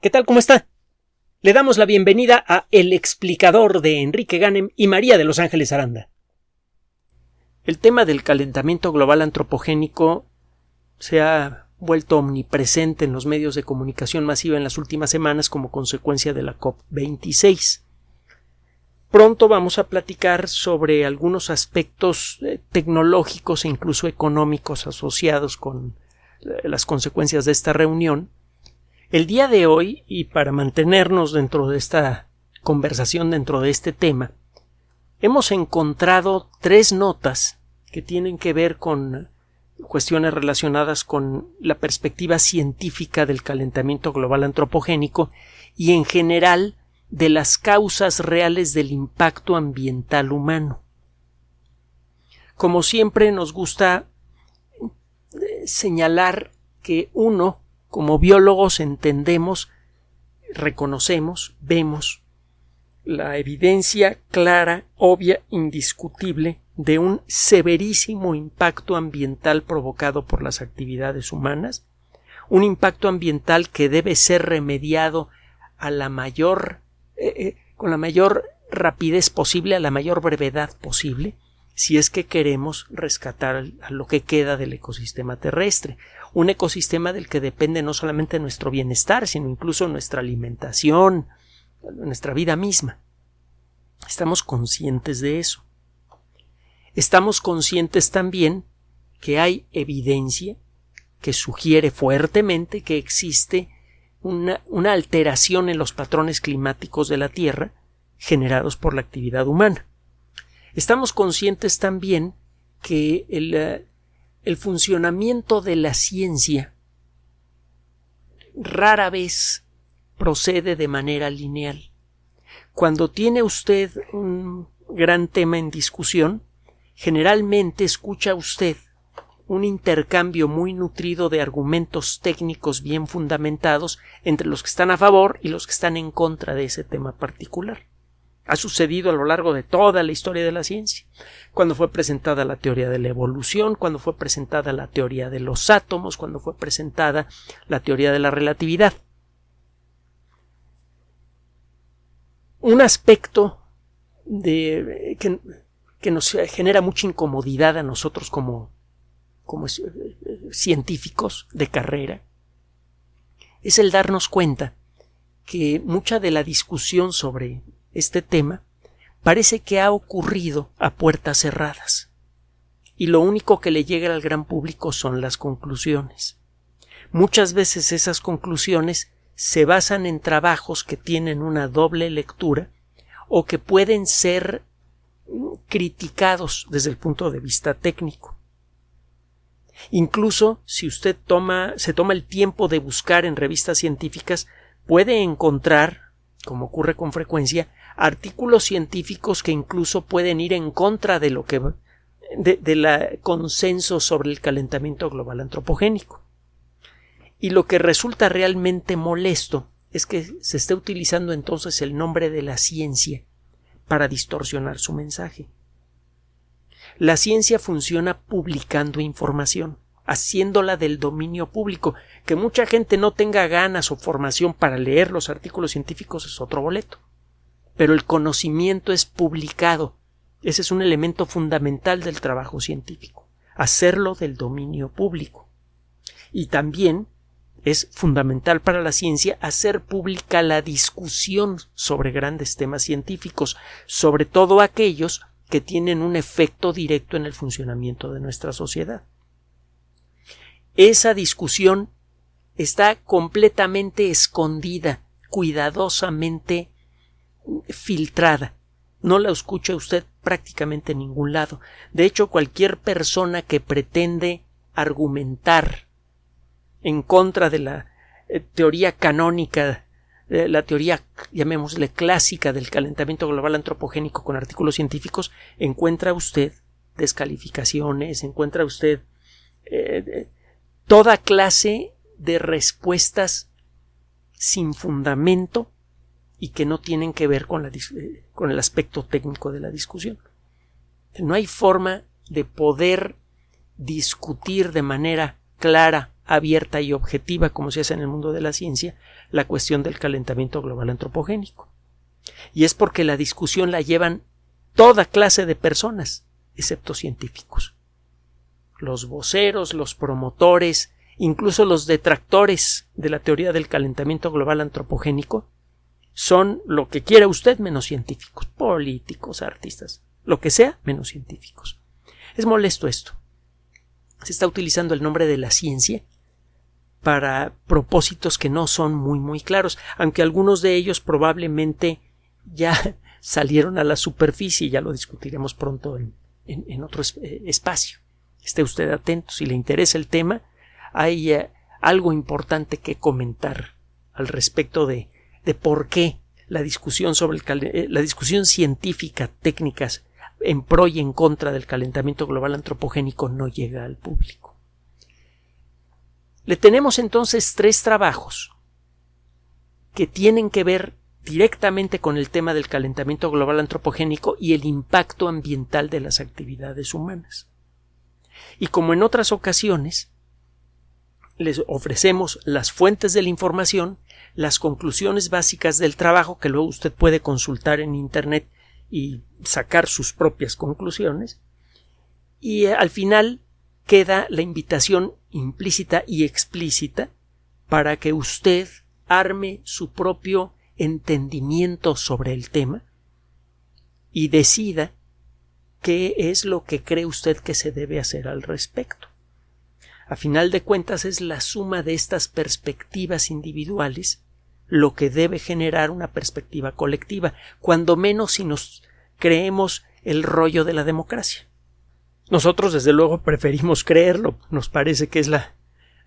¿Qué tal? ¿Cómo está? Le damos la bienvenida a El explicador de Enrique Ganem y María de Los Ángeles Aranda. El tema del calentamiento global antropogénico se ha vuelto omnipresente en los medios de comunicación masiva en las últimas semanas como consecuencia de la COP26. Pronto vamos a platicar sobre algunos aspectos eh, tecnológicos e incluso económicos asociados con eh, las consecuencias de esta reunión el día de hoy, y para mantenernos dentro de esta conversación, dentro de este tema, hemos encontrado tres notas que tienen que ver con cuestiones relacionadas con la perspectiva científica del calentamiento global antropogénico y en general de las causas reales del impacto ambiental humano. Como siempre nos gusta eh, señalar que uno como biólogos entendemos, reconocemos, vemos la evidencia clara, obvia, indiscutible de un severísimo impacto ambiental provocado por las actividades humanas, un impacto ambiental que debe ser remediado a la mayor eh, eh, con la mayor rapidez posible, a la mayor brevedad posible, si es que queremos rescatar a lo que queda del ecosistema terrestre, un ecosistema del que depende no solamente nuestro bienestar, sino incluso nuestra alimentación, nuestra vida misma. Estamos conscientes de eso. Estamos conscientes también que hay evidencia que sugiere fuertemente que existe una, una alteración en los patrones climáticos de la Tierra generados por la actividad humana. Estamos conscientes también que el, eh, el funcionamiento de la ciencia rara vez procede de manera lineal. Cuando tiene usted un gran tema en discusión, generalmente escucha usted un intercambio muy nutrido de argumentos técnicos bien fundamentados entre los que están a favor y los que están en contra de ese tema particular ha sucedido a lo largo de toda la historia de la ciencia. Cuando fue presentada la teoría de la evolución, cuando fue presentada la teoría de los átomos, cuando fue presentada la teoría de la relatividad. Un aspecto de, que, que nos genera mucha incomodidad a nosotros como, como científicos de carrera es el darnos cuenta que mucha de la discusión sobre este tema parece que ha ocurrido a puertas cerradas y lo único que le llega al gran público son las conclusiones. Muchas veces esas conclusiones se basan en trabajos que tienen una doble lectura o que pueden ser criticados desde el punto de vista técnico. Incluso si usted toma, se toma el tiempo de buscar en revistas científicas, puede encontrar, como ocurre con frecuencia, artículos científicos que incluso pueden ir en contra de lo que de, la consenso sobre el calentamiento global antropogénico. Y lo que resulta realmente molesto es que se esté utilizando entonces el nombre de la ciencia para distorsionar su mensaje. La ciencia funciona publicando información, haciéndola del dominio público. Que mucha gente no tenga ganas o formación para leer los artículos científicos es otro boleto pero el conocimiento es publicado. Ese es un elemento fundamental del trabajo científico, hacerlo del dominio público. Y también es fundamental para la ciencia hacer pública la discusión sobre grandes temas científicos, sobre todo aquellos que tienen un efecto directo en el funcionamiento de nuestra sociedad. Esa discusión está completamente escondida, cuidadosamente filtrada. No la escucha usted prácticamente en ningún lado. De hecho, cualquier persona que pretende argumentar en contra de la eh, teoría canónica, eh, la teoría, llamémosle clásica del calentamiento global antropogénico con artículos científicos, encuentra usted descalificaciones, encuentra usted eh, toda clase de respuestas sin fundamento y que no tienen que ver con, la, eh, con el aspecto técnico de la discusión. No hay forma de poder discutir de manera clara, abierta y objetiva, como se hace en el mundo de la ciencia, la cuestión del calentamiento global antropogénico. Y es porque la discusión la llevan toda clase de personas, excepto científicos. Los voceros, los promotores, incluso los detractores de la teoría del calentamiento global antropogénico, son lo que quiera usted menos científicos, políticos, artistas, lo que sea menos científicos. Es molesto esto. Se está utilizando el nombre de la ciencia para propósitos que no son muy muy claros, aunque algunos de ellos probablemente ya salieron a la superficie, ya lo discutiremos pronto en, otro eh, espacio. Esté usted atento, si le interesa el tema, hay eh, algo importante que comentar al respecto de, de por qué la discusión sobre el, eh, la discusión científica, técnicas en pro y en contra del calentamiento global antropogénico no llega al público. Le tenemos entonces tres trabajos que tienen que ver directamente con el tema del calentamiento global antropogénico y el impacto ambiental de las actividades humanas. Y como en otras ocasiones, les ofrecemos las fuentes de la información, las conclusiones básicas del trabajo que luego usted puede consultar en Internet y sacar sus propias conclusiones. Y eh, al final queda la invitación implícita y explícita para que usted arme su propio entendimiento sobre el tema y decida qué es lo que cree usted que se debe hacer al respecto. A final de cuentas es la suma de estas perspectivas individuales lo que debe generar una perspectiva colectiva, cuando menos si nos creemos el rollo de la democracia. Nosotros, desde luego, preferimos creerlo, nos parece que es la,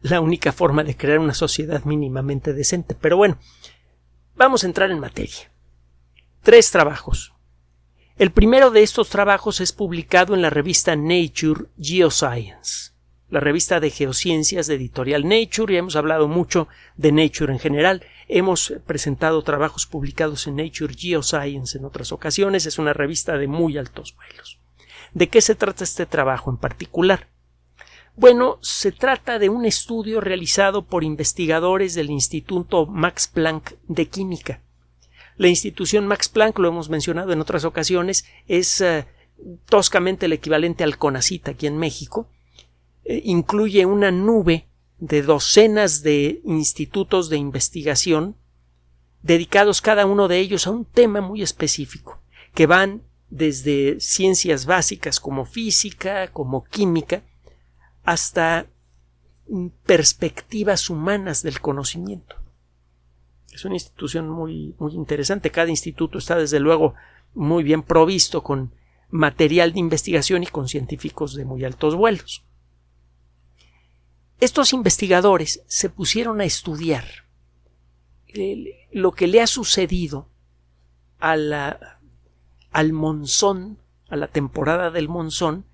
la única forma de crear una sociedad mínimamente decente. Pero bueno, vamos a entrar en materia. Tres trabajos. El primero de estos trabajos es publicado en la revista Nature Geoscience la revista de geociencias de editorial Nature, y hemos hablado mucho de Nature en general. Hemos presentado trabajos publicados en Nature Geoscience en otras ocasiones. Es una revista de muy altos vuelos. ¿De qué se trata este trabajo en particular? Bueno, se trata de un estudio realizado por investigadores del Instituto Max Planck de Química. La institución Max Planck, lo hemos mencionado en otras ocasiones, es eh, toscamente el equivalente al CONACIT aquí en México, eh, incluye una nube de docenas de institutos de investigación dedicados cada uno de ellos a un tema muy específico, que van desde ciencias básicas como física, como química, hasta perspectivas humanas del conocimiento. Es una institución muy, muy interesante. Cada instituto está, desde luego, muy bien provisto con material de investigación y con científicos de muy altos vuelos. Estos investigadores se pusieron a estudiar lo que le ha sucedido a al monzón, a la temporada del monzón,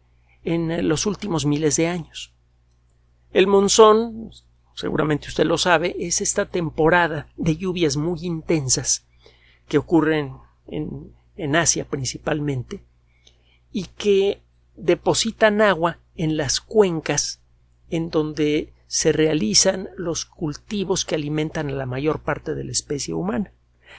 en los últimos miles de años. El monzón, seguramente usted lo sabe, es esta temporada de lluvias muy intensas que ocurren en, en Asia principalmente y que depositan agua en las cuencas en donde se realizan los cultivos que alimentan a la mayor parte de la especie humana.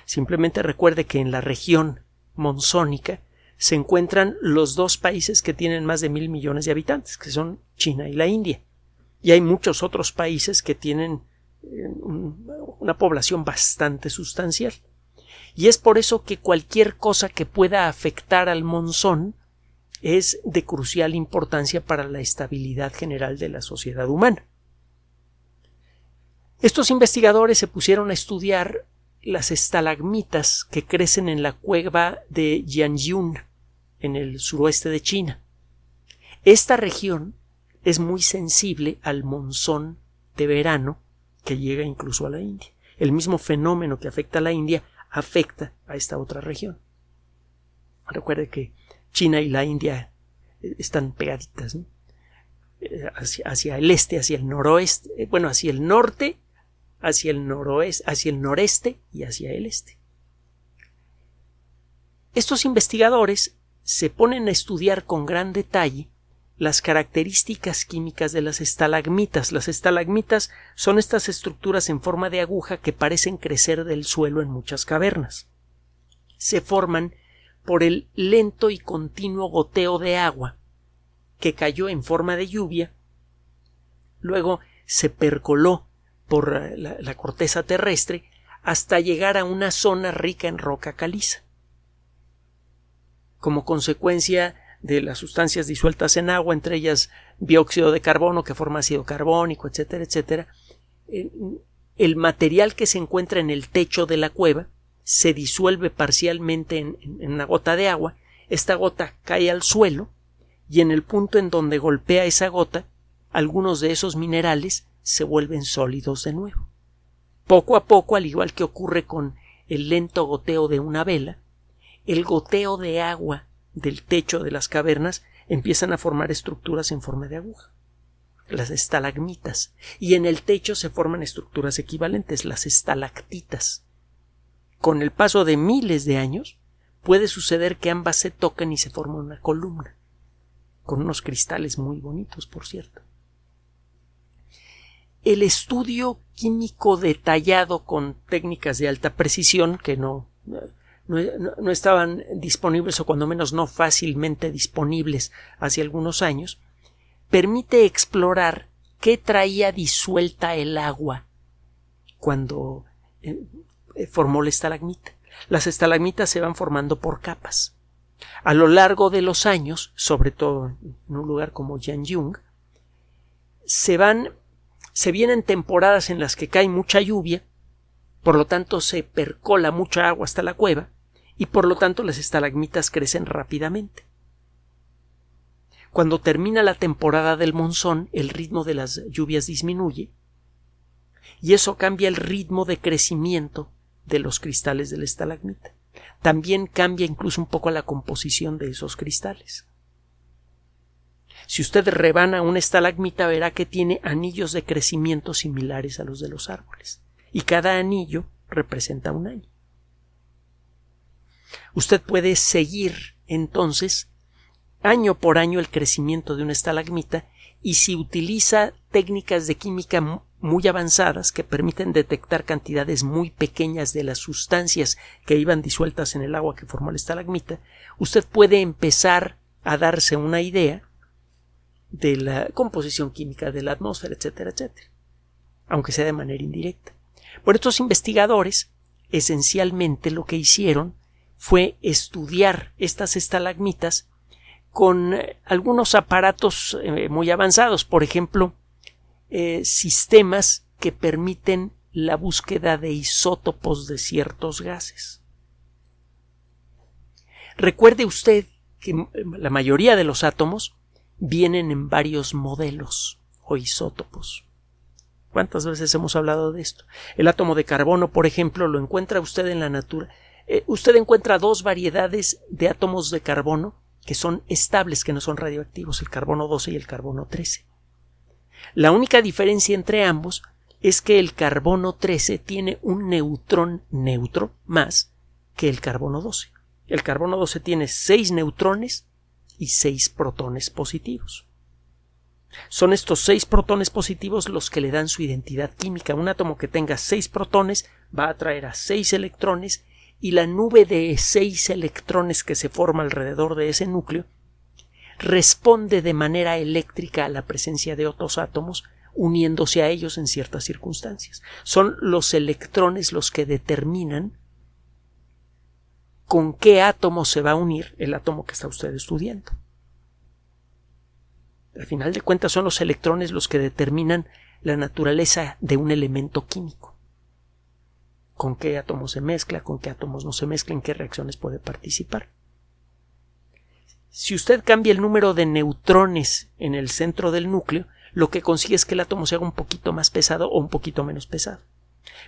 Simplemente recuerde que en la región monzónica se encuentran los dos países que tienen más de mil millones de habitantes, que son China y la India. Y hay muchos otros países que tienen eh, una población bastante sustancial. Y es por eso que cualquier cosa que pueda afectar al monzón es de crucial importancia para la estabilidad general de la sociedad humana. Estos investigadores se pusieron a estudiar las estalagmitas que crecen en la cueva de Jianyun, en el suroeste de China. Esta región es muy sensible al monzón de verano que llega incluso a la India. El mismo fenómeno que afecta a la India afecta a esta otra región. Recuerde que China y la India eh, están pegaditas, eh, hacia, el este, hacia el noroeste, eh, bueno, hacia el norte, hacia el noroeste, hacia el noreste y hacia el este. Estos investigadores se ponen a estudiar con gran detalle las características químicas de las estalagmitas. Las estalagmitas son estas estructuras en forma de aguja que parecen crecer del suelo en muchas cavernas. Se forman por el lento y continuo goteo de agua que cayó en forma de lluvia, luego se percoló por eh, la, corteza terrestre hasta llegar a una zona rica en roca caliza. Como consecuencia de las sustancias disueltas en agua, entre ellas dióxido de carbono que forma ácido carbónico, etcétera, etcétera, el material que se encuentra en el techo de la cueva se disuelve parcialmente en, una gota de agua, esta gota cae al suelo y en el punto en donde golpea esa gota, algunos de esos minerales se vuelven sólidos de nuevo. Poco a poco, al igual que ocurre con el lento goteo de una vela, el goteo de agua del techo de las cavernas empiezan a formar estructuras en forma de aguja, las estalagmitas, y en el techo se forman estructuras equivalentes, las estalactitas. Con el paso de miles de años, puede suceder que ambas se toquen y se forman una columna, con unos cristales muy bonitos, por cierto. El estudio químico detallado con técnicas de alta precisión, que no no, estaban disponibles o cuando menos no fácilmente disponibles hace algunos años, permite explorar qué traía disuelta el agua cuando eh, formó la estalagmita. Las estalagmitas se van formando por capas. A lo largo de los años, sobre todo en un lugar como Jiangyung, se van se vienen temporadas en las que cae mucha lluvia, por lo tanto se percola mucha agua hasta la cueva, y por lo tanto las estalagmitas crecen rápidamente. Cuando termina la temporada del monzón, el ritmo de las lluvias disminuye y eso cambia el ritmo de crecimiento de los cristales de la estalagmita. También cambia incluso un poco la composición de esos cristales. Si usted rebana una estalagmita verá que tiene anillos de crecimiento similares a los de los árboles, y cada anillo representa un año. Usted puede seguir entonces año por año el crecimiento de una estalagmita y si utiliza técnicas de química muy avanzadas que permiten detectar cantidades muy pequeñas de las sustancias que iban disueltas en el agua que formó la estalagmita, usted puede empezar a darse una idea de la composición química de la atmósfera, etcétera, etcétera, aunque sea de manera indirecta. Por estos investigadores, esencialmente lo que hicieron fue estudiar estas estalagmitas con eh, algunos aparatos eh, muy avanzados, por ejemplo, eh, sistemas que permiten la búsqueda de isótopos de ciertos gases. Recuerde usted que la mayoría de los átomos vienen en varios modelos o isótopos. ¿Cuántas veces hemos hablado de esto? El átomo de carbono, por ejemplo, lo encuentra usted en la natura eh, usted encuentra dos variedades de átomos de carbono que son estables, que no son radioactivos, el carbono 12 y el carbono 13. La única diferencia entre ambos es que el carbono 13 tiene un neutrón neutro más que el carbono 12. El carbono 12 tiene 6 neutrones y 6 protones positivos. Son estos 6 protones positivos los que le dan su identidad química. Un átomo que tenga 6 protones va a atraer a 6 electrones y la nube de seis electrones que se forma alrededor de ese núcleo responde de manera eléctrica a la presencia de otros átomos uniéndose a ellos en ciertas circunstancias. Son los electrones los que determinan con qué átomo se va a unir el átomo que está usted estudiando. Al final de cuentas son los electrones los que determinan la naturaleza de un elemento químico con qué átomos se mezcla, con qué átomos no se mezcla, en qué reacciones puede participar. Si usted cambia el número de neutrones en el centro del núcleo, lo que consigue es que el átomo se haga un poquito más pesado o un poquito menos pesado.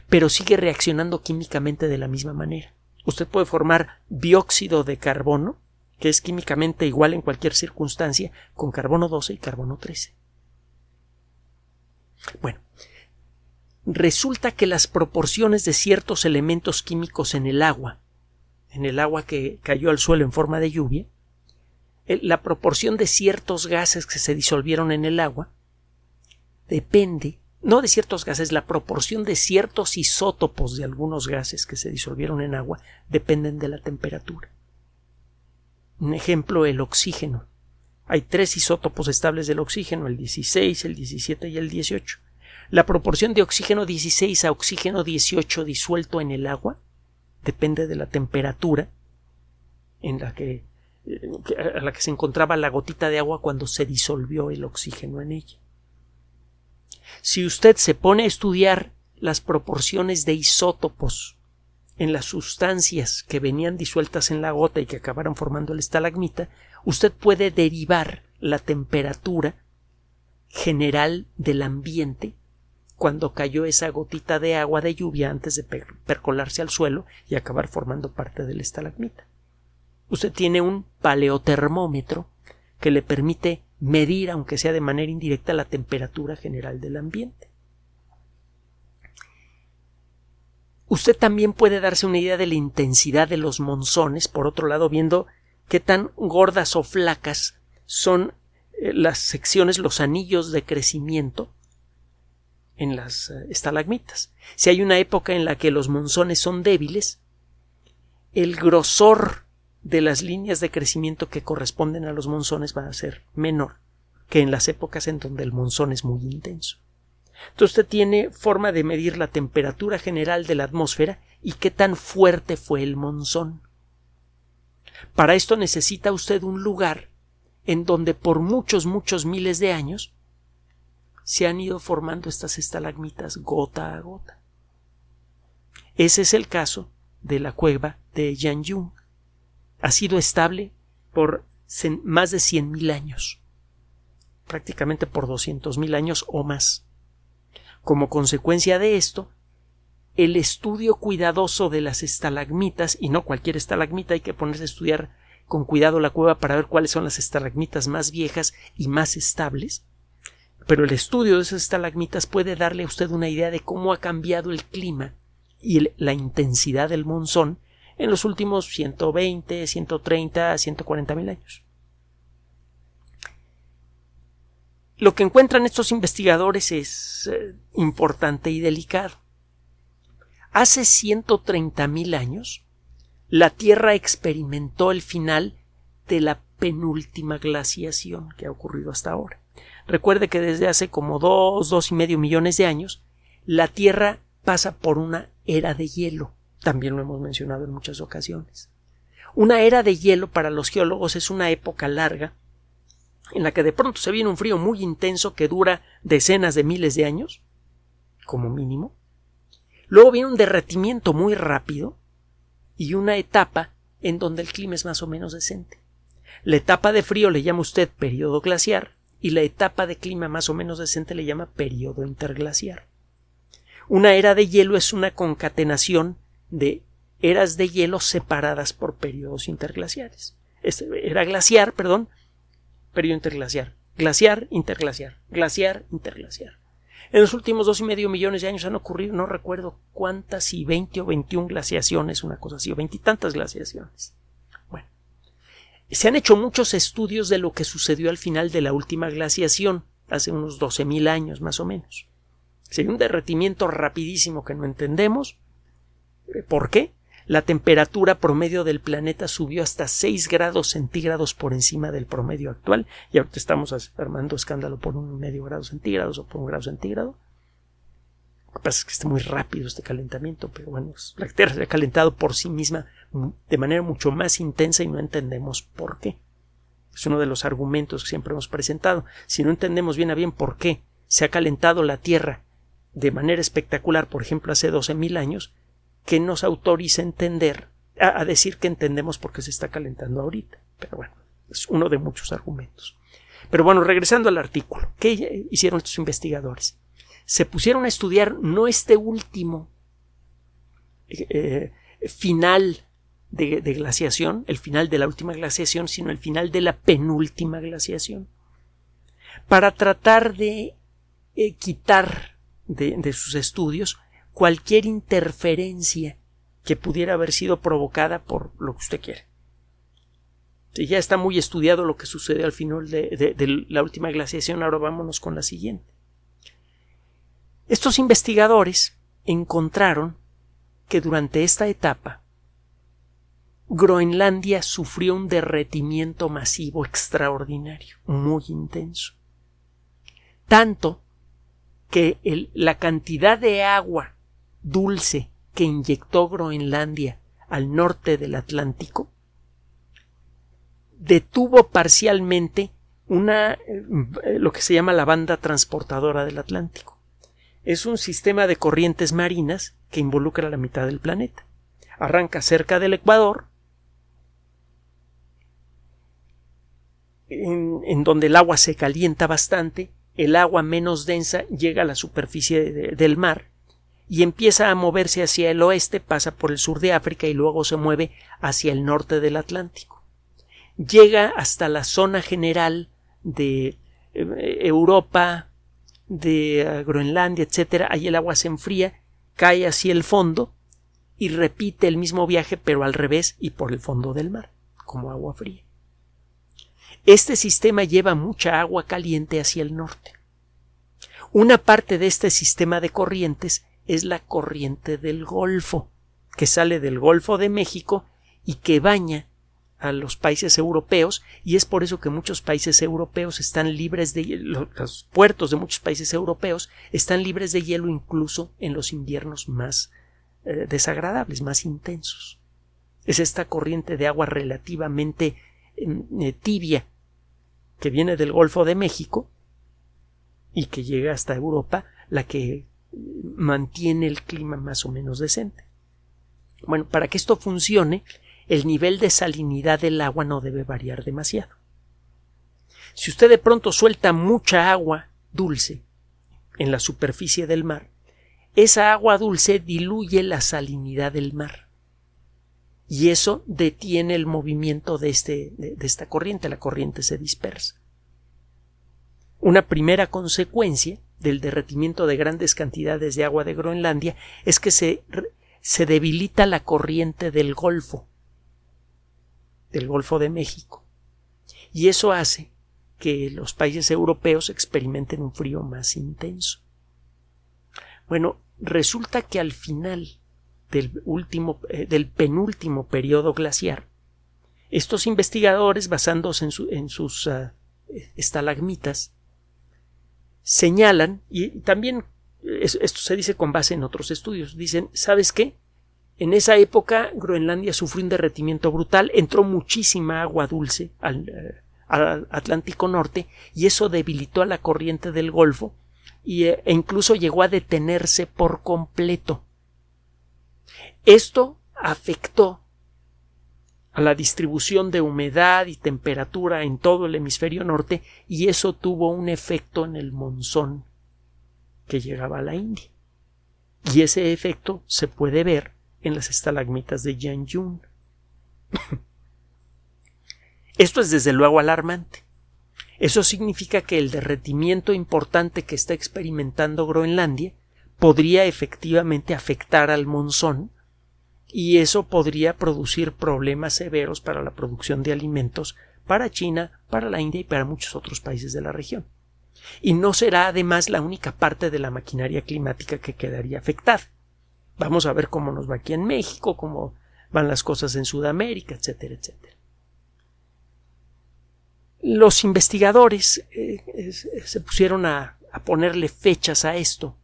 Pero sigue reaccionando químicamente de la misma manera. Usted puede formar dióxido de carbono, que es químicamente igual en cualquier circunstancia, con carbono 12 y carbono 13. Bueno, resulta que las proporciones de ciertos elementos químicos en el agua, en el agua que cayó al suelo en forma de lluvia, la proporción de ciertos gases que se disolvieron en el agua depende, no de ciertos gases, la proporción de ciertos isótopos de algunos gases que se disolvieron en agua dependen de la temperatura. Un ejemplo, el oxígeno. Hay tres isótopos estables del oxígeno, el 16, el 17 y el 18. La proporción de oxígeno 16 a oxígeno 18 disuelto en el agua depende de la temperatura en la que a la que se encontraba la gotita de agua cuando se disolvió el oxígeno en ella. Si usted se pone a estudiar las proporciones de isótopos en las sustancias que venían disueltas en la gota y que acabaron formando el estalagmita, usted puede derivar la temperatura general del ambiente cuando cayó esa gotita de agua de lluvia antes de percolarse al suelo y acabar formando parte del estalagmita usted tiene un paleotermómetro que le permite medir, aunque sea de manera indirecta, la temperatura general del ambiente. Usted también puede darse una idea de la intensidad de los monzones, por otro lado, viendo qué tan gordas o flacas son eh, las secciones, los anillos de crecimiento en las eh, estalagmitas. Si hay una época en la que los monzones son débiles, el grosor de las líneas de crecimiento que corresponden a los monzones va a ser menor que en las épocas en donde el monzón es muy intenso. Entonces usted tiene forma de medir la temperatura general de la atmósfera y qué tan fuerte fue el monzón. Para esto necesita usted un lugar en donde por muchos, muchos miles de años se han ido formando estas estalagmitas gota a gota. Ese es el caso de la cueva de Yanyung ha sido estable por más de 100.000 años, prácticamente por 200.000 años o más. Como consecuencia de esto, el estudio cuidadoso de las estalagmitas, y no cualquier estalagmita, hay que ponerse a estudiar con cuidado la cueva para ver cuáles son las estalagmitas más viejas y más estables, pero el estudio de esas estalagmitas puede darle a usted una idea de cómo ha cambiado el clima y la intensidad del monzón en los últimos 120, 130, 140 mil años. Lo que encuentran estos investigadores es eh, importante y delicado. Hace 130 mil años, la Tierra experimentó el final de la penúltima glaciación que ha ocurrido hasta ahora. Recuerde que desde hace como dos, dos y medio millones de años, la Tierra pasa por una era de hielo. También lo hemos mencionado en muchas ocasiones. Una era de hielo para los geólogos es una época larga en la que de pronto se viene un frío muy intenso que dura decenas de miles de años, como mínimo. Luego viene un derretimiento muy rápido y una etapa en donde el clima es más o menos decente. La etapa de frío le llama usted periodo glaciar y la etapa de clima más o menos decente le llama periodo interglaciar. Una era de hielo es una concatenación de eras de hielo separadas por periodos interglaciares. Este, era glaciar, perdón, periodo interglaciar. Glaciar, interglaciar. Glaciar, interglaciar. En los últimos dos y medio millones de años han ocurrido, no recuerdo cuántas, si veinte o veintiún glaciaciones, una cosa así, o veintitantas glaciaciones. Bueno, se han hecho muchos estudios de lo que sucedió al final de la última glaciación, hace unos doce mil años más o menos. Sería un derretimiento rapidísimo que no entendemos, ¿Por qué? La temperatura promedio del planeta subió hasta 6 grados centígrados por encima del promedio actual y ahorita estamos armando escándalo por un medio grado centígrados o por un grado centígrado. Lo que pasa es que está muy rápido este calentamiento, pero bueno, la Tierra se ha calentado por sí misma de manera mucho más intensa y no entendemos por qué. Es uno de los argumentos que siempre hemos presentado. Si no entendemos bien a bien por qué se ha calentado la Tierra de manera espectacular, por ejemplo, hace 12.000 años, que nos autoriza a entender, a, decir que entendemos por qué se está calentando ahorita. Pero bueno, es uno de muchos argumentos. Pero bueno, regresando al artículo, ¿qué hicieron estos investigadores? Se pusieron a estudiar no este último eh, final de, glaciación, el final de la última glaciación, sino el final de la penúltima glaciación, para tratar de eh, quitar de sus estudios cualquier interferencia que pudiera haber sido provocada por lo que usted quiere. ya está muy estudiado lo que sucede al final de, de la última glaciación. Ahora vámonos con la siguiente. Estos investigadores encontraron que durante esta etapa Groenlandia sufrió un derretimiento masivo extraordinario, muy intenso. Tanto que la cantidad de agua dulce que inyectó Groenlandia al norte del Atlántico detuvo parcialmente una eh, lo que se llama la banda transportadora del Atlántico. Es un sistema de corrientes marinas que involucra la mitad del planeta. Arranca cerca del Ecuador, en, donde el agua se calienta bastante, el agua menos densa llega a la superficie del mar y empieza a moverse hacia el oeste, pasa por el sur de África y luego se mueve hacia el norte del Atlántico. Llega hasta la zona general de eh, Europa, de eh, Groenlandia, etcétera, ahí el agua se enfría, cae hacia el fondo y repite el mismo viaje pero al revés y por el fondo del mar, como agua fría. Este sistema lleva mucha agua caliente hacia el norte. Una parte de este sistema de corrientes es la corriente del Golfo, que sale del Golfo de México y que baña a los países europeos y es por eso que muchos países europeos están libres de los puertos de muchos países europeos están libres de hielo incluso en los inviernos más eh, desagradables, más intensos. Es esta corriente de agua relativamente mm, eh, tibia que viene del Golfo de México y que llega hasta Europa, la que mantiene el clima más o menos decente. Bueno, para que esto funcione, el nivel de salinidad del agua no debe variar demasiado. Si usted de pronto suelta mucha agua dulce en la superficie del mar, esa agua dulce diluye la salinidad del mar y eso detiene el movimiento de, este, de, esta corriente, la corriente se dispersa. Una primera consecuencia del derretimiento de grandes cantidades de agua de Groenlandia es que se, se debilita la corriente del Golfo, del Golfo de México, y eso hace que los países europeos experimenten un frío más intenso. Bueno, resulta que al final del último, eh, del penúltimo periodo glaciar, estos investigadores, basándose en, sus ah, estalagmitas, señalan, y también esto se dice con base en otros estudios, dicen, ¿sabes qué? En esa época Groenlandia sufrió un derretimiento brutal, entró muchísima agua dulce al, eh, Atlántico Norte y eso debilitó a la corriente del Golfo y, eh, e incluso llegó a detenerse por completo. Esto afectó a la distribución de humedad y temperatura en todo el hemisferio norte y eso tuvo un efecto en el monzón que llegaba a la India. Y ese efecto se puede ver en las estalagmitas de Yun. Esto es desde luego alarmante. Eso significa que el derretimiento importante que está experimentando Groenlandia podría efectivamente afectar al monzón y eso podría producir problemas severos para la producción de alimentos para China, para la India y para muchos otros países de la región. Y no será además la única parte de la maquinaria climática que quedaría afectada. Vamos a ver cómo nos va aquí en México, cómo van las cosas en Sudamérica, etcétera, etcétera. Los investigadores eh, se pusieron a ponerle fechas a esto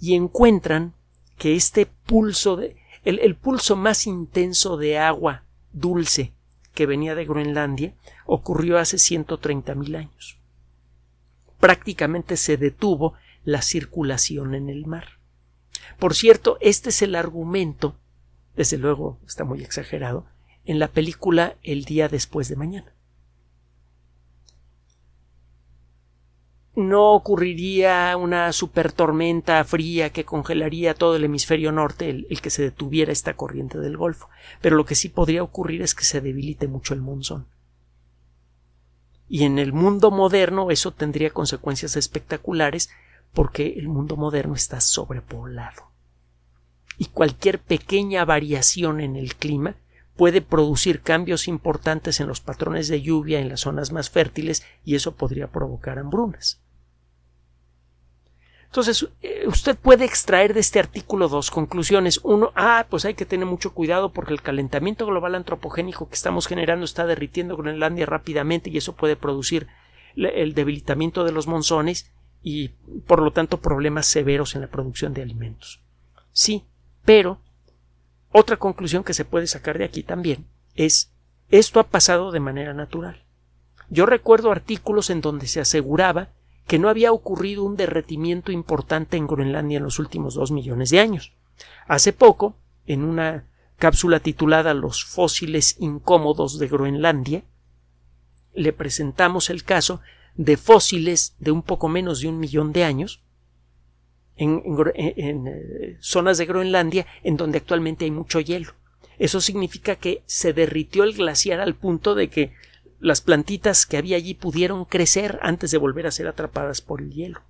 y encuentran que este pulso de, el, pulso más intenso de agua dulce que venía de Groenlandia ocurrió hace 130.000 años. Prácticamente se detuvo la circulación en el mar. Por cierto, este es el argumento, desde luego está muy exagerado, en la película El día después de mañana. No ocurriría una super tormenta fría que congelaría todo el hemisferio norte, el, que se detuviera esta corriente del Golfo, pero lo que sí podría ocurrir es que se debilite mucho el monzón. Y en el mundo moderno eso tendría consecuencias espectaculares porque el mundo moderno está sobrepoblado. Y cualquier pequeña variación en el clima puede producir cambios importantes en los patrones de lluvia en las zonas más fértiles y eso podría provocar hambrunas. Entonces, eh, usted puede extraer de este artículo dos conclusiones. Uno, ah, pues hay que tener mucho cuidado porque el calentamiento global antropogénico que estamos generando está derritiendo Groenlandia rápidamente y eso puede producir el debilitamiento de los monzones y, por lo tanto, problemas severos en la producción de alimentos. Sí, pero otra conclusión que se puede sacar de aquí también es esto ha pasado de manera natural. Yo recuerdo artículos en donde se aseguraba que no había ocurrido un derretimiento importante en Groenlandia en los últimos dos millones de años. Hace poco, en una cápsula titulada Los fósiles incómodos de Groenlandia, le presentamos el caso de fósiles de un poco menos de un millón de años en, en, eh, zonas de Groenlandia en donde actualmente hay mucho hielo. Eso significa que se derritió el glaciar al punto de que las plantitas que había allí pudieron crecer antes de volver a ser atrapadas por el hielo.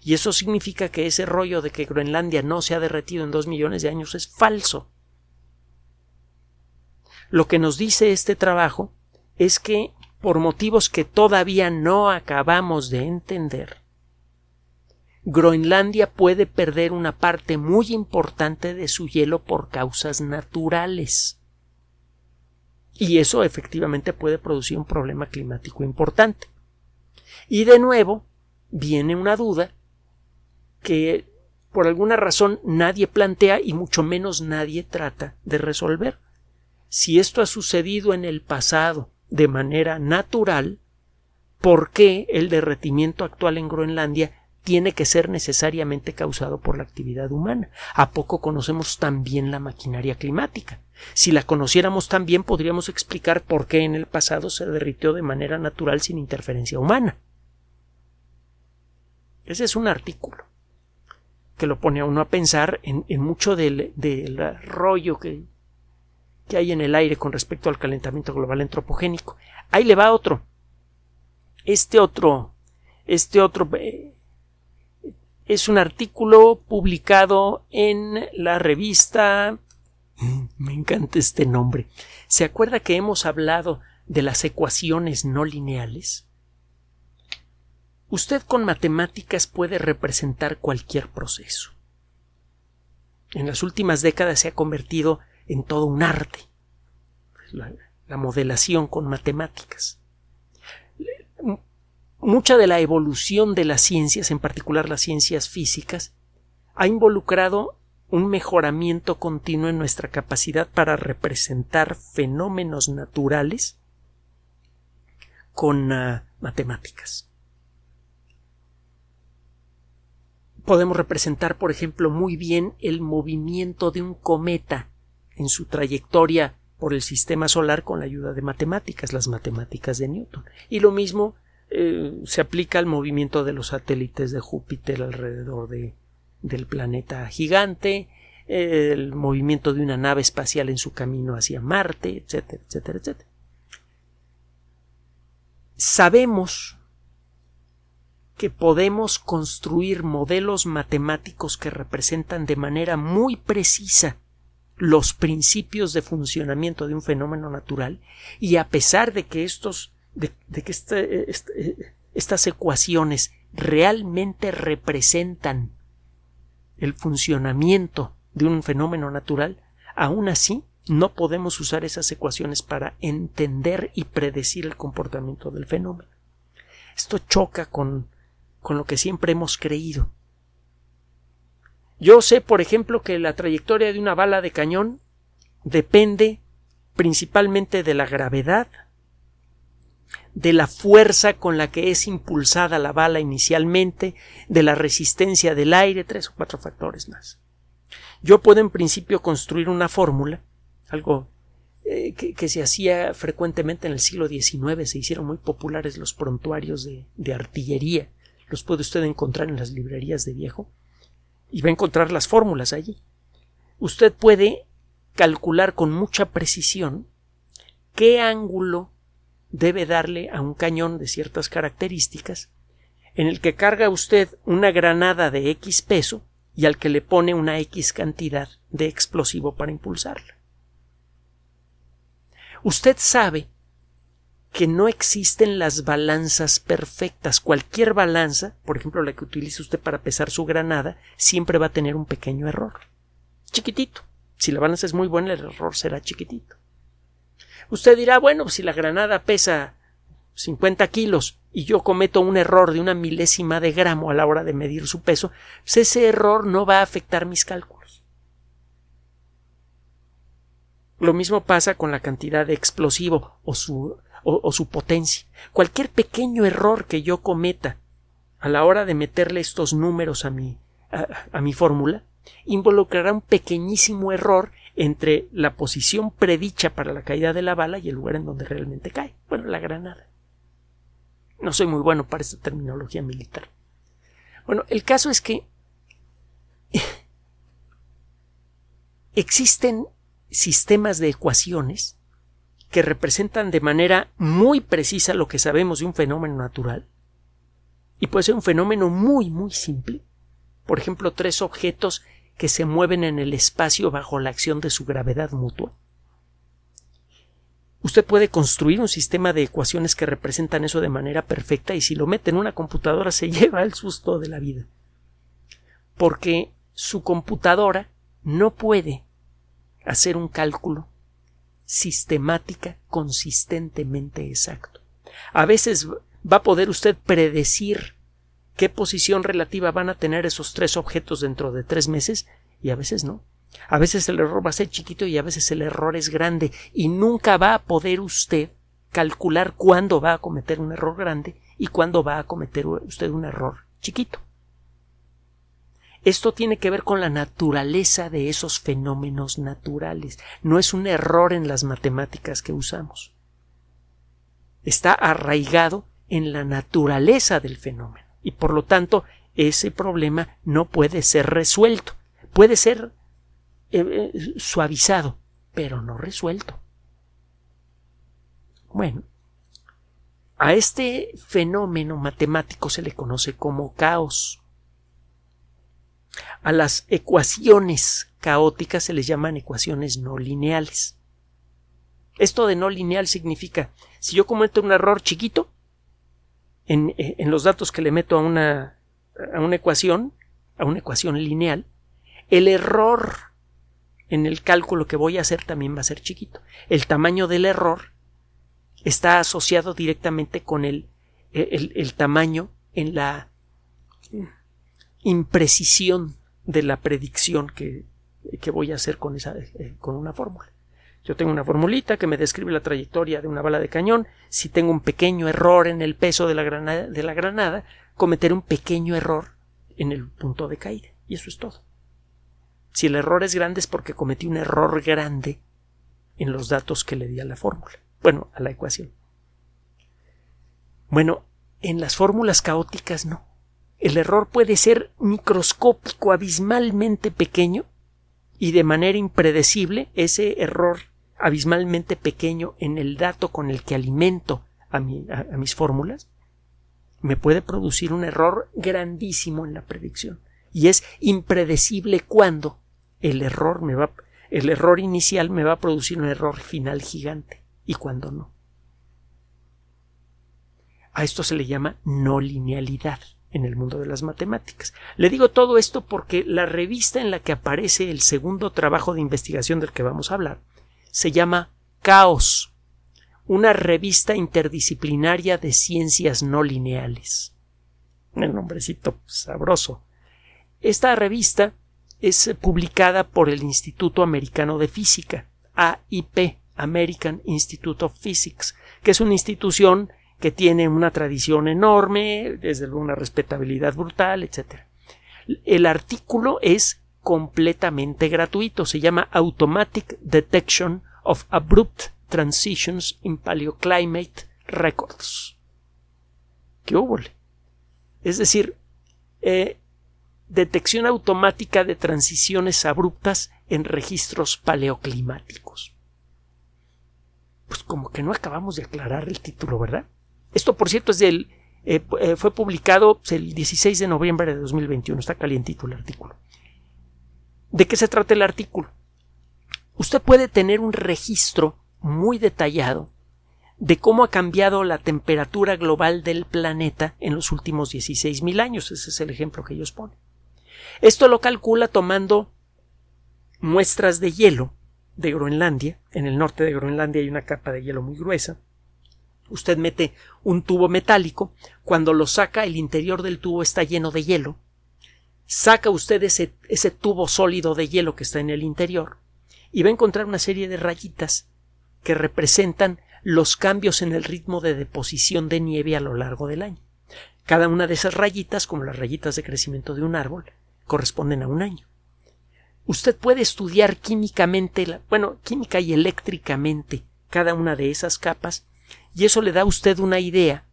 Y eso significa que ese rollo de que Groenlandia no se ha derretido en dos millones de años es falso. Lo que nos dice este trabajo es que, por motivos que todavía no acabamos de entender, Groenlandia puede perder una parte muy importante de su hielo por causas naturales y eso efectivamente puede producir un problema climático importante. Y de nuevo viene una duda que por alguna razón nadie plantea y mucho menos nadie trata de resolver. Si esto ha sucedido en el pasado de manera natural, ¿por qué el derretimiento actual en Groenlandia tiene que ser necesariamente causado por la actividad humana. ¿A poco conocemos también la maquinaria climática? Si la conociéramos también podríamos explicar por qué en el pasado se derritió de manera natural sin interferencia humana. Ese es un artículo que lo pone a uno a pensar en, mucho del, rollo que, que hay en el aire con respecto al calentamiento global antropogénico. Ahí le va otro. Este otro, este otro eh, es un artículo publicado en la revista. Me encanta este nombre. ¿Se acuerda que hemos hablado de las ecuaciones no lineales? Usted con matemáticas puede representar cualquier proceso. En las últimas décadas se ha convertido en todo un arte. La, la modelación con matemáticas mucha de la evolución de las ciencias, en particular las ciencias físicas, ha involucrado un mejoramiento continuo en nuestra capacidad para representar fenómenos naturales con ah, matemáticas. Podemos representar, por ejemplo, muy bien el movimiento de un cometa en su trayectoria por el sistema solar con la ayuda de matemáticas, las matemáticas de Newton. Y lo mismo eh, se aplica al movimiento de los satélites de Júpiter alrededor de, del planeta gigante, el movimiento de una nave espacial en su camino hacia Marte, etcétera, etcétera, etcétera. Sabemos que podemos construir modelos matemáticos que representan de manera muy precisa los principios de funcionamiento de un fenómeno natural y a pesar de que estos de, que este, este, estas ecuaciones realmente representan el funcionamiento de un fenómeno natural, aún así no podemos usar esas ecuaciones para entender y predecir el comportamiento del fenómeno. Esto choca con, con lo que siempre hemos creído. Yo sé, por ejemplo, que la trayectoria de una bala de cañón depende principalmente de la gravedad, de la fuerza con la que es impulsada la bala inicialmente, de la resistencia del aire, tres o cuatro factores más. Yo puedo en principio construir una fórmula, algo eh, que, se hacía frecuentemente en el siglo XIX, se hicieron muy populares los prontuarios de, de artillería, los puede usted encontrar en las librerías de viejo, y va a encontrar las fórmulas allí. Usted puede calcular con mucha precisión qué ángulo debe darle a un cañón de ciertas características, en el que carga usted una granada de X peso y al que le pone una X cantidad de explosivo para impulsarla. Usted sabe que no existen las balanzas perfectas. Cualquier balanza, por ejemplo la que utilice usted para pesar su granada, siempre va a tener un pequeño error. Chiquitito. Si la balanza es muy buena, el error será chiquitito. Usted dirá, bueno, si la granada pesa 50 kilos y yo cometo un error de una milésima de gramo a la hora de medir su peso, pues ese error no va a afectar mis cálculos. Lo mismo pasa con la cantidad de explosivo o su o, su potencia. Cualquier pequeño error que yo cometa a la hora de meterle estos números a mi, a, mi fórmula involucrará un pequeñísimo error entre la posición predicha para la caída de la bala y el lugar en donde realmente cae. Bueno, la granada. No soy muy bueno para esta terminología militar. Bueno, el caso es que existen sistemas de ecuaciones que representan de manera muy precisa lo que sabemos de un fenómeno natural. Y puede ser un fenómeno muy, muy simple. Por ejemplo, tres objetos que se mueven en el espacio bajo la acción de su gravedad mutua. Usted puede construir un sistema de ecuaciones que representan eso de manera perfecta y si lo mete en una computadora se lleva el susto de la vida. Porque su computadora no puede hacer un cálculo sistemática, consistentemente exacto. A veces va a poder usted predecir qué posición relativa van a tener esos tres objetos dentro de tres meses y a veces no. A veces el error va a ser chiquito y a veces el error es grande y nunca va a poder usted calcular cuándo va a cometer un error grande y cuándo va a cometer usted un error chiquito. Esto tiene que ver con la naturaleza de esos fenómenos naturales. No es un error en las matemáticas que usamos. Está arraigado en la naturaleza del fenómeno. Y por lo tanto, ese problema no puede ser resuelto. Puede ser eh, eh, suavizado, pero no resuelto. Bueno, a este fenómeno matemático se le conoce como caos. A las ecuaciones caóticas se les llaman ecuaciones no lineales. Esto de no lineal significa, si yo cometo un error chiquito en, eh, los datos que le meto a una, a una ecuación, a una ecuación lineal, el error en el cálculo que voy a hacer también va a ser chiquito. El tamaño del error está asociado directamente con el, el tamaño en la imprecisión de la predicción que, voy a hacer con, esa, eh, con una fórmula. Yo tengo una formulita que me describe la trayectoria de una bala de cañón. Si tengo un pequeño error en el peso de la granada, de la granada cometeré un pequeño error en el punto de caída. Y eso es todo. Si el error es grande es porque cometí un error grande en los datos que le di a la fórmula. Bueno, a la ecuación. Bueno, en las fórmulas caóticas no. El error puede ser microscópico, abismalmente pequeño, y de manera impredecible ese error abismalmente pequeño en el dato con el que alimento a, mis fórmulas me puede producir un error grandísimo en la predicción. Y es impredecible cuando el error me va el error inicial me va a producir un error final gigante y cuando no. A esto se le llama no linealidad en el mundo de las matemáticas. Le digo todo esto porque la revista en la que aparece el segundo trabajo de investigación del que vamos a hablar se llama Caos, una revista interdisciplinaria de ciencias no lineales. El nombrecito sabroso. Esta revista es publicada por el Instituto Americano de Física, AIP, American Institute of Physics, que es una institución que tiene una tradición enorme, desde una respetabilidad brutal, etc. El artículo es completamente gratuito, se llama Automatic Detection of Abrupt Transitions in Paleoclimate Records. ¿Qué hubo? Es decir, eh, detección automática de transiciones abruptas en registros paleoclimáticos. Pues como que no acabamos de aclarar el título, ¿verdad? Esto, por cierto, es del, eh, eh, fue publicado el 16 de noviembre de 2021. Está calientito el artículo. ¿De qué se trata el artículo? Usted puede tener un registro muy detallado de cómo ha cambiado la temperatura global del planeta en los últimos 16.000 años. Ese es el ejemplo que ellos ponen. Esto lo calcula tomando muestras de hielo de Groenlandia. En el norte de Groenlandia hay una capa de hielo muy gruesa. Usted mete un tubo metálico. Cuando lo saca, el interior del tubo está lleno de hielo. Saca usted ese, ese tubo sólido de hielo que está en el interior y va a encontrar una serie de rayitas que representan los cambios en el ritmo de deposición de nieve a lo largo del año. Cada una de esas rayitas, como las rayitas de crecimiento de un árbol, corresponden a un año. Usted puede estudiar químicamente, bueno, química y eléctricamente cada una de esas capas y eso le da a usted una idea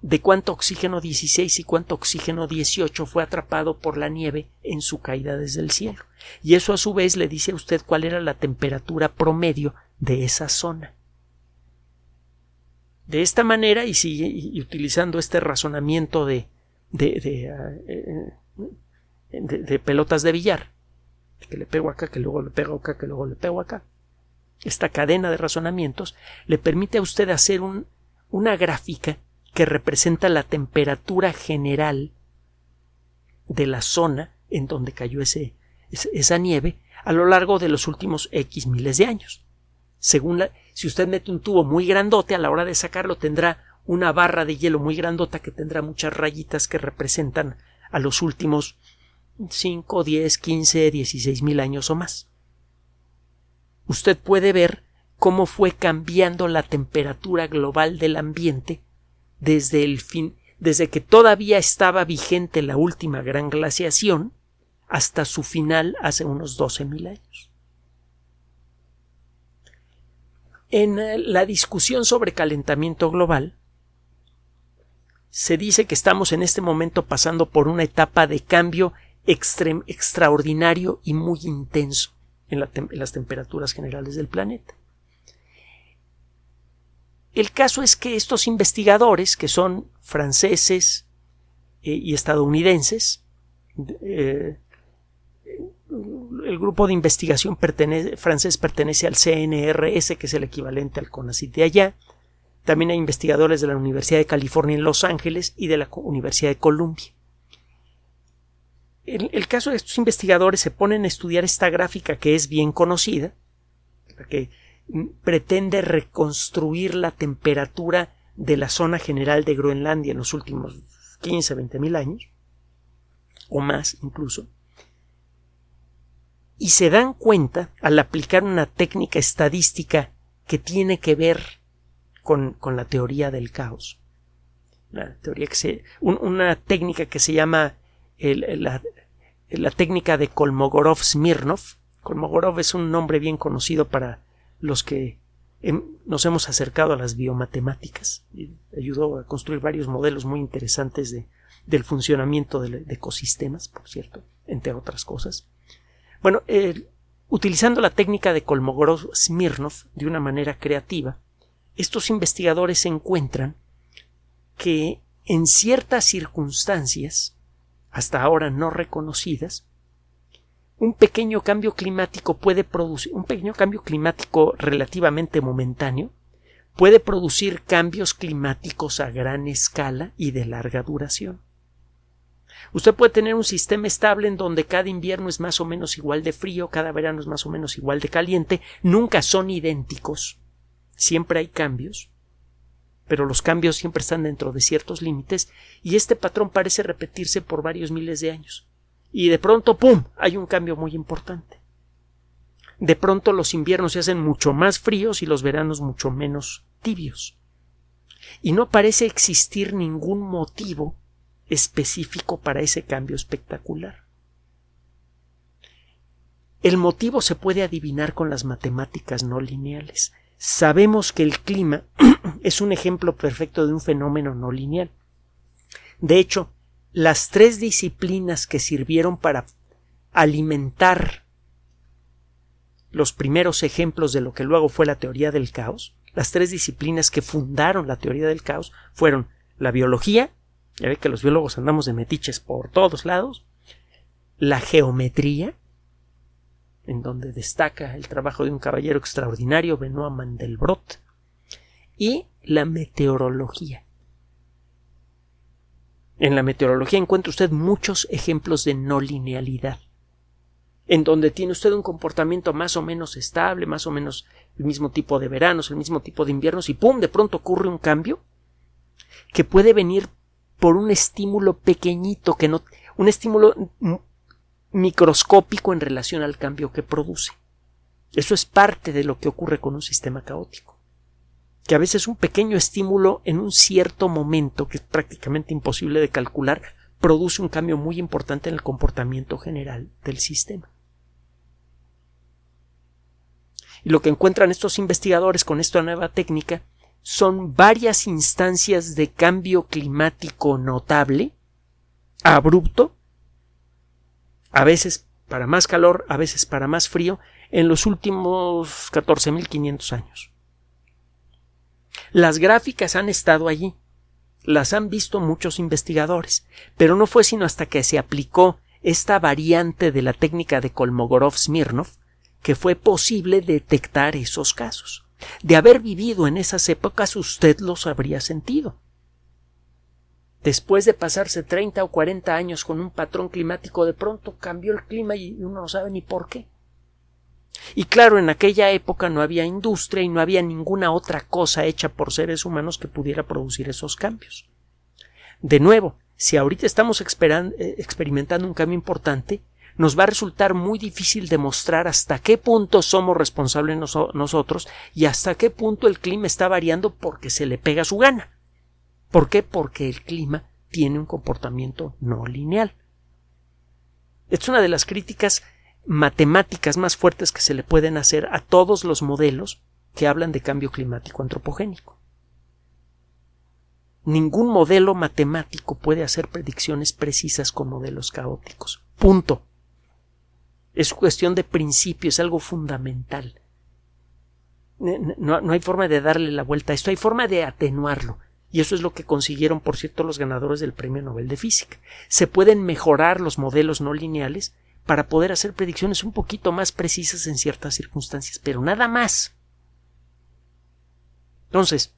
de cuánto oxígeno 16 y cuánto oxígeno 18 fue atrapado por la nieve en su caída desde el cielo. Y eso a su vez le dice a usted cuál era la temperatura promedio de esa zona. De esta manera, y, sigue, y utilizando este razonamiento de, de, eh, de, de, pelotas de billar, que le pego acá, que luego le pego acá, que luego le pego acá, esta cadena de razonamientos le permite a usted hacer un, una gráfica que representa la temperatura general de la zona en donde cayó ese, esa nieve a lo largo de los últimos X miles de años. Según si usted mete un tubo muy grandote, a la hora de sacarlo tendrá una barra de hielo muy grandota que tendrá muchas rayitas que representan a los últimos 5, 10, 15, 16 mil años o más. Usted puede ver cómo fue cambiando la temperatura global del ambiente desde el fin, desde que todavía estaba vigente la última gran glaciación hasta su final hace unos doce mil años. En eh, la discusión sobre calentamiento global, se dice que estamos en este momento pasando por una etapa de cambio extraordinario y muy intenso en, las temperaturas generales del planeta. El caso es que estos investigadores, que son franceses eh, y estadounidenses, eh, el grupo de investigación francés pertenece al CNRS, que es el equivalente al CONACYT de allá. También hay investigadores de la Universidad de California en Los Ángeles y de la Universidad de Columbia. En el caso de estos investigadores se ponen a estudiar esta gráfica que es bien conocida, que pretende reconstruir la temperatura de la zona general de Groenlandia en los últimos 15, 20 mil años, o más incluso y se dan cuenta al aplicar una técnica estadística que tiene que ver con, la teoría del caos. Una, teoría que se, una técnica que se llama la, técnica de Kolmogorov-Smirnov. Kolmogorov es un nombre bien conocido para los que nos hemos acercado a las biomatemáticas. Ayudó a construir varios modelos muy interesantes de, del funcionamiento de ecosistemas, por cierto, entre otras cosas. Bueno, utilizando la técnica de Kolmogorov-Smirnov de una manera creativa, estos investigadores encuentran que en ciertas circunstancias, hasta ahora no reconocidas, un pequeño cambio climático puede producir, un pequeño cambio climático relativamente momentáneo, puede producir cambios climáticos a gran escala y de larga duración. Usted puede tener un sistema estable en donde cada invierno es más o menos igual de frío, cada verano es más o menos igual de caliente, nunca son idénticos, siempre hay cambios, pero los cambios siempre están dentro de ciertos límites y este patrón parece repetirse por varios miles de años. Y de pronto, ¡pum!, hay un cambio muy importante. De pronto los inviernos se hacen mucho más fríos y los veranos mucho menos tibios. Y no parece existir ningún motivo específico para ese cambio espectacular. El motivo se puede adivinar con las matemáticas no lineales. Sabemos que el clima es un ejemplo perfecto de un fenómeno no lineal. De hecho, las tres disciplinas que sirvieron para alimentar los primeros ejemplos de lo que luego fue la teoría del caos, las tres disciplinas que fundaron la teoría del caos fueron la biología, ya ve que los biólogos andamos de metiches por todos lados, la geometría, en donde destaca el trabajo de un caballero extraordinario, Benoit Mandelbrot, y la meteorología. En la meteorología encuentra usted muchos ejemplos de no linealidad, en donde tiene usted un comportamiento más o menos estable, más o menos el mismo tipo de veranos, el mismo tipo de inviernos, y ¡pum! de pronto ocurre un cambio que puede venir por un estímulo pequeñito, que no, un estímulo microscópico en relación al cambio que produce. Eso es parte de lo que ocurre con un sistema caótico que a veces un pequeño estímulo en un cierto momento, que es prácticamente imposible de calcular, produce un cambio muy importante en el comportamiento general del sistema. Y lo que encuentran estos investigadores con esta nueva técnica son varias instancias de cambio climático notable, abrupto, a veces para más calor, a veces para más frío, en los últimos 14.500 años. Las gráficas han estado allí, las han visto muchos investigadores, pero no fue sino hasta que se aplicó esta variante de la técnica de Kolmogorov-Smirnov que fue posible detectar esos casos. De haber vivido en esas épocas usted los habría sentido. Después de pasarse 30 o 40 años con un patrón climático, de pronto cambió el clima y uno no sabe ni por qué. Y claro, en aquella época no había industria y no había ninguna otra cosa hecha por seres humanos que pudiera producir esos cambios. De nuevo, si ahorita estamos eh, experimentando un cambio importante, nos va a resultar muy difícil demostrar hasta qué punto somos responsables nosotros y hasta qué punto el clima está variando porque se le pega su gana. ¿Por qué? Porque el clima tiene un comportamiento no lineal. Es una de las críticas matemáticas más fuertes que se le pueden hacer a todos los modelos que hablan de cambio climático antropogénico. Ningún modelo matemático puede hacer predicciones precisas con modelos caóticos. Punto. Es cuestión de principio, es algo fundamental. No, no, hay forma de darle la vuelta a esto, hay forma de atenuarlo. Y eso es lo que consiguieron, por cierto, los ganadores del Premio Nobel de Física. Se pueden mejorar los modelos no lineales para poder hacer predicciones un poquito más precisas en ciertas circunstancias, pero nada más. Entonces,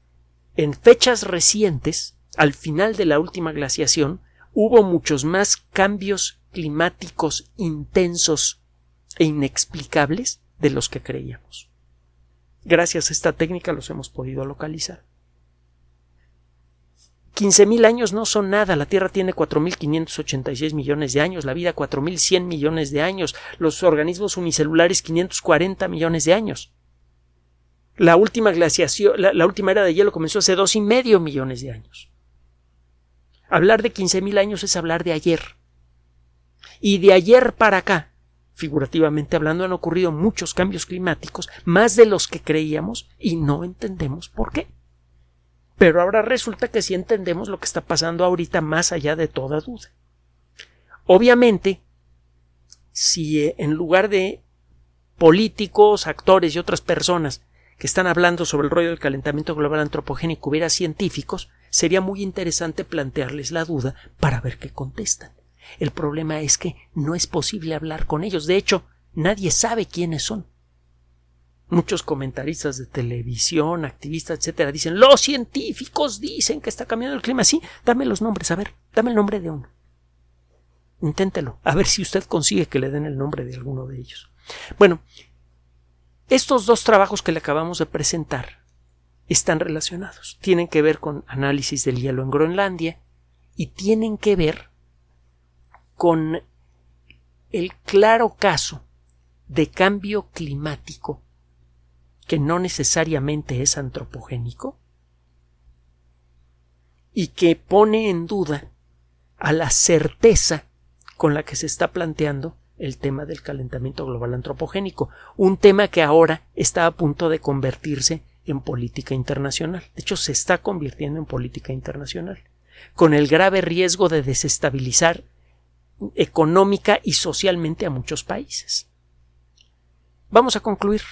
en fechas recientes, al final de la última glaciación, hubo muchos más cambios climáticos intensos e inexplicables de los que creíamos. Gracias a esta técnica los hemos podido localizar. 15.000 años no son nada. La Tierra tiene 4.586 millones de años, la vida 4.100 millones de años, los organismos unicelulares 540 millones de años. La última glaciación, la, última era de hielo comenzó hace dos y medio millones de años. Hablar de 15.000 años es hablar de ayer. Y de ayer para acá, figurativamente hablando, han ocurrido muchos cambios climáticos, más de los que creíamos, y no entendemos por qué. Pero ahora resulta que sí entendemos lo que está pasando ahorita más allá de toda duda. Obviamente, si eh, en lugar de políticos, actores y otras personas que están hablando sobre el rollo del calentamiento global antropogénico hubiera científicos, sería muy interesante plantearles la duda para ver qué contestan. El problema es que no es posible hablar con ellos. De hecho, nadie sabe quiénes son. Muchos comentaristas de televisión, activistas, etcétera, dicen los científicos dicen que está cambiando el clima. Sí, dame los nombres, a ver, dame el nombre de uno. Inténtelo, a ver si usted consigue que le den el nombre de alguno de ellos. Bueno, estos dos trabajos que le acabamos de presentar están relacionados. Tienen que ver con análisis del hielo en Groenlandia y tienen que ver con el claro caso de cambio climático que no necesariamente es antropogénico y que pone en duda a la certeza con la que se está planteando el tema del calentamiento global antropogénico, un tema que ahora está a punto de convertirse en política internacional. De hecho, se está convirtiendo en política internacional, con el grave riesgo de desestabilizar económica y socialmente a muchos países. Vamos a concluir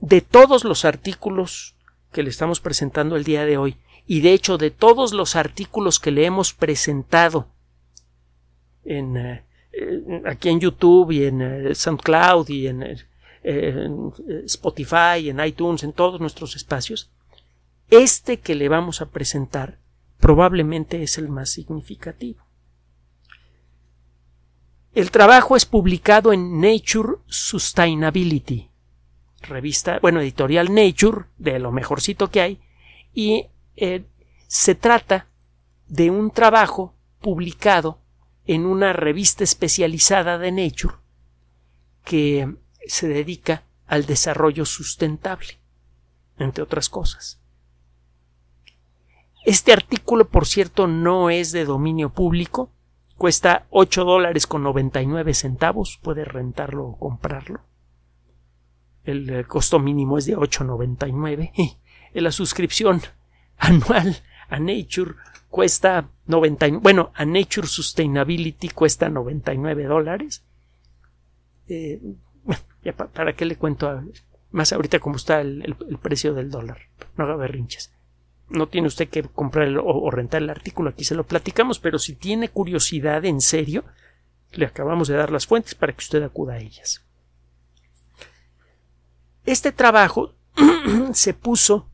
de todos los artículos que le estamos presentando el día de hoy, y de hecho de todos los artículos que le hemos presentado en, eh, eh, aquí en YouTube y en eh, SoundCloud y en, en Spotify, en iTunes, en todos nuestros espacios, este que le vamos a presentar probablemente es el más significativo. El trabajo es publicado en Nature Sustainability, revista, bueno, editorial Nature, de lo mejorcito que hay, y eh, se trata de un trabajo publicado en una revista especializada de Nature que se dedica al desarrollo sustentable, entre otras cosas. Este artículo, por cierto, no es de dominio público, cuesta 8 dólares con 99 centavos, puede rentarlo o comprarlo. El eh, costo mínimo es de 8.99 y la suscripción anual a Nature cuesta 90, bueno, a Nature Sustainability cuesta 99 dólares. Eh, para, qué le cuento más ahorita cómo está el, precio del dólar. No haga berrinches. No tiene usted que comprar o, rentar el artículo, aquí se lo platicamos, pero si tiene curiosidad en serio, le acabamos de dar las fuentes para que usted acuda a ellas. Este trabajo se puso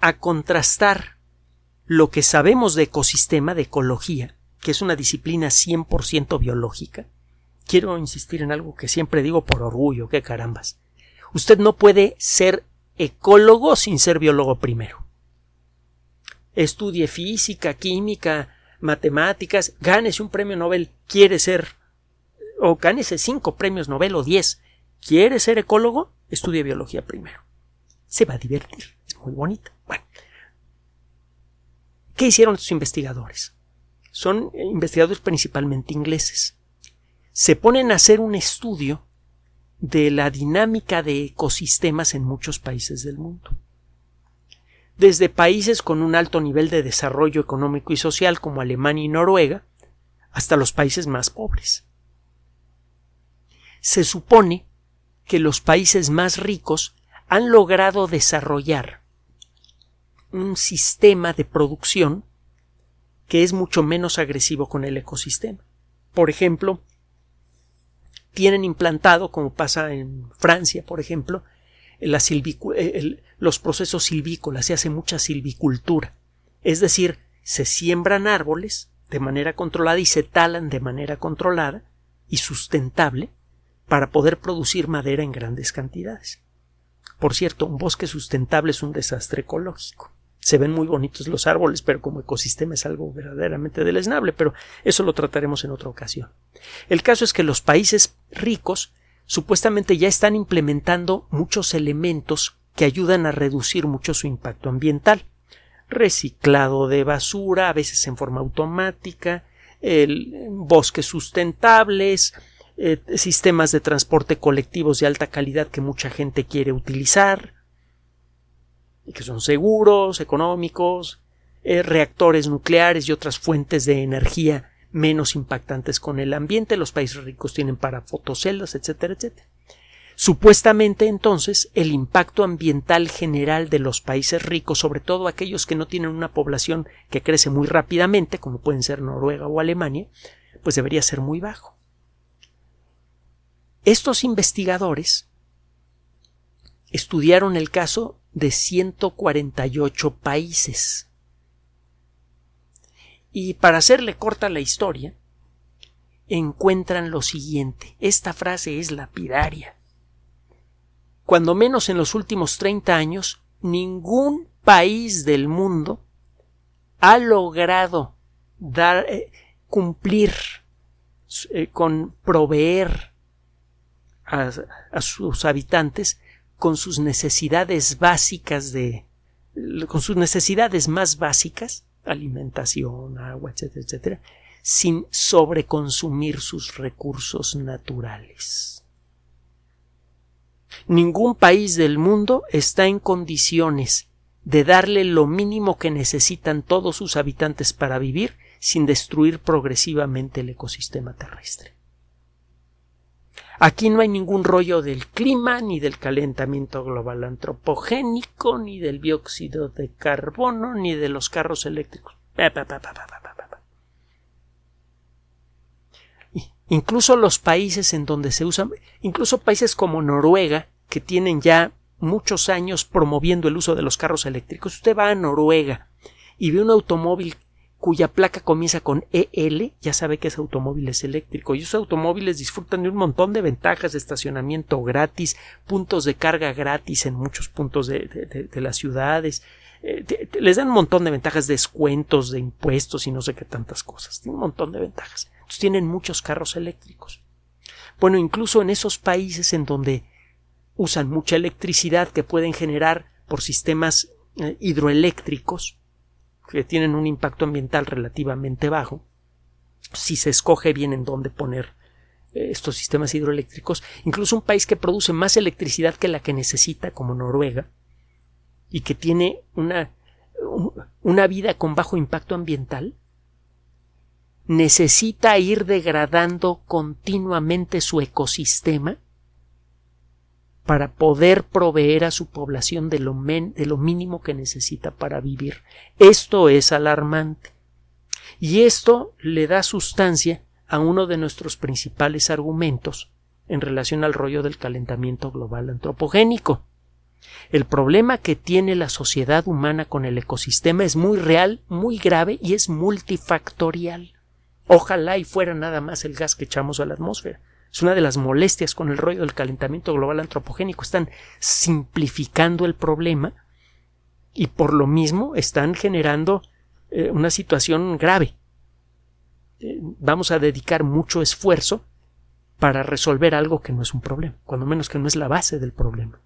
a contrastar lo que sabemos de ecosistema, de ecología, que es una disciplina 100% biológica. Quiero insistir en algo que siempre digo por orgullo, que carambas. Usted no puede ser ecólogo sin ser biólogo primero. Estudie física, química, matemáticas, gánese un premio Nobel, quiere ser, o gánese cinco premios Nobel o diez, quiere ser ecólogo, estudie biología primero. Se va a divertir, es muy bonito. Bueno, ¿qué hicieron estos investigadores? Son investigadores principalmente ingleses. Se ponen a hacer un estudio de la dinámica de ecosistemas en muchos países del mundo. Desde países con un alto nivel de desarrollo económico y social como Alemania y Noruega, hasta los países más pobres. Se supone que los países más ricos han logrado desarrollar un sistema de producción que es mucho menos agresivo con el ecosistema. Por ejemplo, tienen implantado, como pasa en Francia, por ejemplo, eh, los procesos silvícolas, se hace mucha silvicultura. Es decir, se siembran árboles de manera controlada y se talan de manera controlada y sustentable para poder producir madera en grandes cantidades. Por cierto, un bosque sustentable es un desastre ecológico se ven muy bonitos los árboles, pero como ecosistema es algo verdaderamente deleznable, pero eso lo trataremos en otra ocasión. El caso es que los países ricos supuestamente ya están implementando muchos elementos que ayudan a reducir mucho su impacto ambiental. Reciclado de basura, a veces en forma automática, el, bosques sustentables, eh, sistemas de transporte colectivos de alta calidad que mucha gente quiere utilizar, y que son seguros, económicos, eh, reactores nucleares y otras fuentes de energía menos impactantes con el ambiente. Los países ricos tienen para fotoceldas, etcétera, etcétera. Supuestamente entonces el impacto ambiental general de los países ricos, sobre todo aquellos que no tienen una población que crece muy rápidamente, como pueden ser Noruega o Alemania, pues debería ser muy bajo. Estos investigadores estudiaron el caso de 148 países. Y para hacerle corta la historia, encuentran lo siguiente. Esta frase es lapidaria. Cuando menos en los últimos 30 años, ningún país del mundo ha logrado dar, eh, cumplir eh, con proveer a, sus habitantes con sus necesidades básicas de con sus necesidades más básicas, alimentación, agua, etcétera, etcétera, sin sobreconsumir sus recursos naturales. Ningún país del mundo está en condiciones de darle lo mínimo que necesitan todos sus habitantes para vivir sin destruir progresivamente el ecosistema terrestre. Aquí no hay ningún rollo del clima, ni del calentamiento global antropogénico, ni del dióxido de carbono, ni de los carros eléctricos. incluso los países en donde se usan, incluso países como Noruega, que tienen ya muchos años promoviendo el uso de los carros eléctricos. Usted va a Noruega y ve un automóvil cuya placa comienza con EL, ya sabe que ese automóvil es eléctrico. Y esos automóviles disfrutan de un montón de ventajas de estacionamiento gratis, puntos de carga gratis en muchos puntos de, las ciudades. Eh, les dan un montón de ventajas, descuentos de impuestos y no sé qué tantas cosas. Tienen un montón de ventajas. Entonces tienen muchos carros eléctricos. Bueno, incluso en esos países en donde usan mucha electricidad que pueden generar por sistemas eh, hidroeléctricos que tienen un impacto ambiental relativamente bajo, si se escoge bien en dónde poner eh, estos sistemas hidroeléctricos, incluso un país que produce más electricidad que la que necesita, como Noruega, y que tiene una, una vida con bajo impacto ambiental, necesita ir degradando continuamente su ecosistema para poder proveer a su población de lo, mínimo que necesita para vivir. Esto es alarmante. Y esto le da sustancia a uno de nuestros principales argumentos en relación al rollo del calentamiento global antropogénico. El problema que tiene la sociedad humana con el ecosistema es muy real, muy grave y es multifactorial. Ojalá y fuera nada más el gas que echamos a la atmósfera. Es una de las molestias con el rollo del calentamiento global antropogénico. Están simplificando el problema y por lo mismo están generando eh, una situación grave. Eh, vamos a dedicar mucho esfuerzo para resolver algo que no es un problema, cuando menos que no es la base del problema.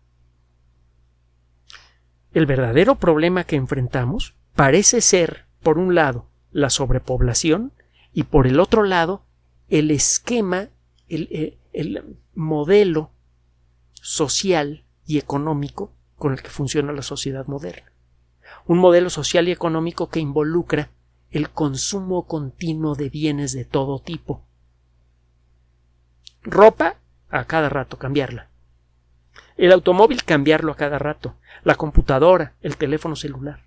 El verdadero problema que enfrentamos parece ser, por un lado, la sobrepoblación y por el otro lado, el esquema eh, el, modelo social y económico con el que funciona la sociedad moderna. Un modelo social y económico que involucra el consumo continuo de bienes de todo tipo. Ropa, a cada rato cambiarla. El automóvil, cambiarlo a cada rato. La computadora, el teléfono celular.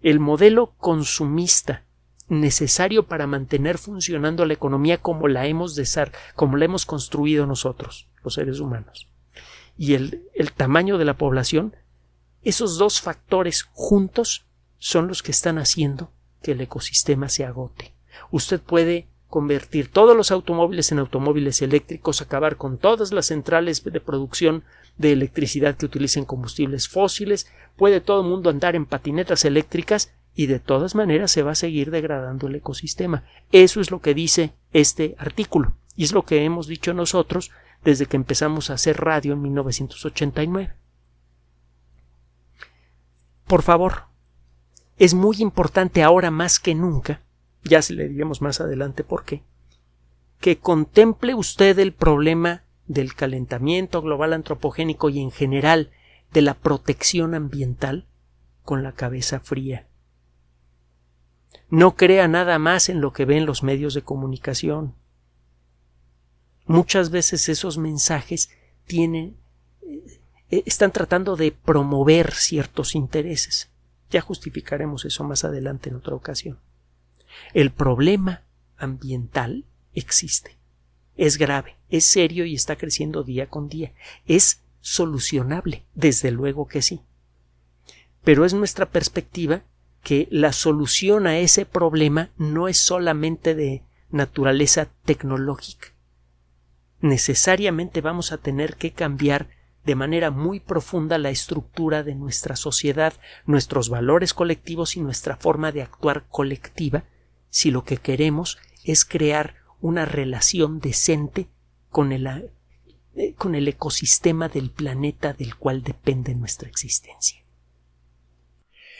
El modelo consumista necesario para mantener funcionando la economía como la hemos, como la hemos construido nosotros, los seres humanos. Y el, el tamaño de la población, esos dos factores juntos son los que están haciendo que el ecosistema se agote. Usted puede convertir todos los automóviles en automóviles eléctricos, acabar con todas las centrales de producción de electricidad que utilicen combustibles fósiles, puede todo el mundo andar en patinetas eléctricas y de todas maneras se va a seguir degradando el ecosistema. Eso es lo que dice este artículo y es lo que hemos dicho nosotros desde que empezamos a hacer radio en 1989. Por favor, es muy importante ahora más que nunca, ya se le diremos más adelante por qué, que contemple usted el problema del calentamiento global antropogénico y en general de la protección ambiental con la cabeza fría no crea nada más en lo que ven los medios de comunicación. Muchas veces esos mensajes tienen eh, eh, están tratando de promover ciertos intereses. Ya justificaremos eso más adelante en otra ocasión. El problema ambiental existe. Es grave, es serio y está creciendo día con día. Es solucionable, desde luego que sí. Pero es nuestra perspectiva que la solución a ese problema no es solamente de naturaleza tecnológica. Necesariamente vamos a tener que cambiar de manera muy profunda la estructura de nuestra sociedad, nuestros valores colectivos y nuestra forma de actuar colectiva, si lo que queremos es crear una relación decente con el, eh, con el ecosistema del planeta del cual depende nuestra existencia.